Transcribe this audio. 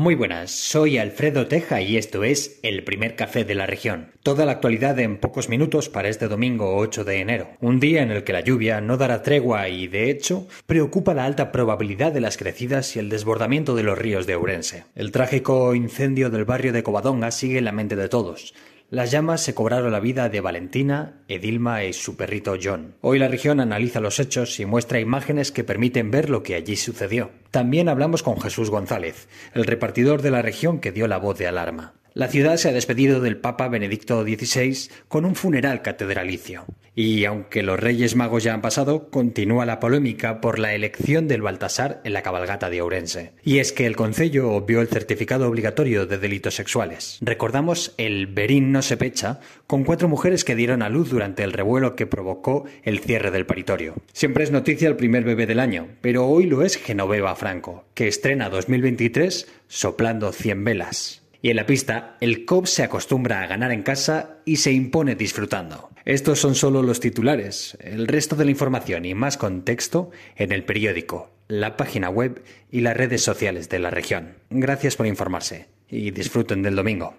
Muy buenas, soy Alfredo Teja y esto es El primer café de la región. Toda la actualidad en pocos minutos para este domingo 8 de enero, un día en el que la lluvia no dará tregua y, de hecho, preocupa la alta probabilidad de las crecidas y el desbordamiento de los ríos de Ourense. El trágico incendio del barrio de Covadonga sigue en la mente de todos. Las llamas se cobraron la vida de Valentina, Edilma y su perrito John. Hoy la región analiza los hechos y muestra imágenes que permiten ver lo que allí sucedió. También hablamos con Jesús González, el repartidor de la región que dio la voz de alarma. La ciudad se ha despedido del Papa Benedicto XVI con un funeral catedralicio. Y aunque los Reyes Magos ya han pasado, continúa la polémica por la elección del Baltasar en la cabalgata de Ourense. Y es que el Concello obvió el certificado obligatorio de delitos sexuales. Recordamos el Berín no se pecha, con cuatro mujeres que dieron a luz durante el revuelo que provocó el cierre del paritorio. Siempre es noticia el primer bebé del año, pero hoy lo es Genoveva Franco, que estrena 2023 soplando 100 velas. Y en la pista, el COP se acostumbra a ganar en casa y se impone disfrutando. Estos son solo los titulares. El resto de la información y más contexto en el periódico, la página web y las redes sociales de la región. Gracias por informarse y disfruten del domingo.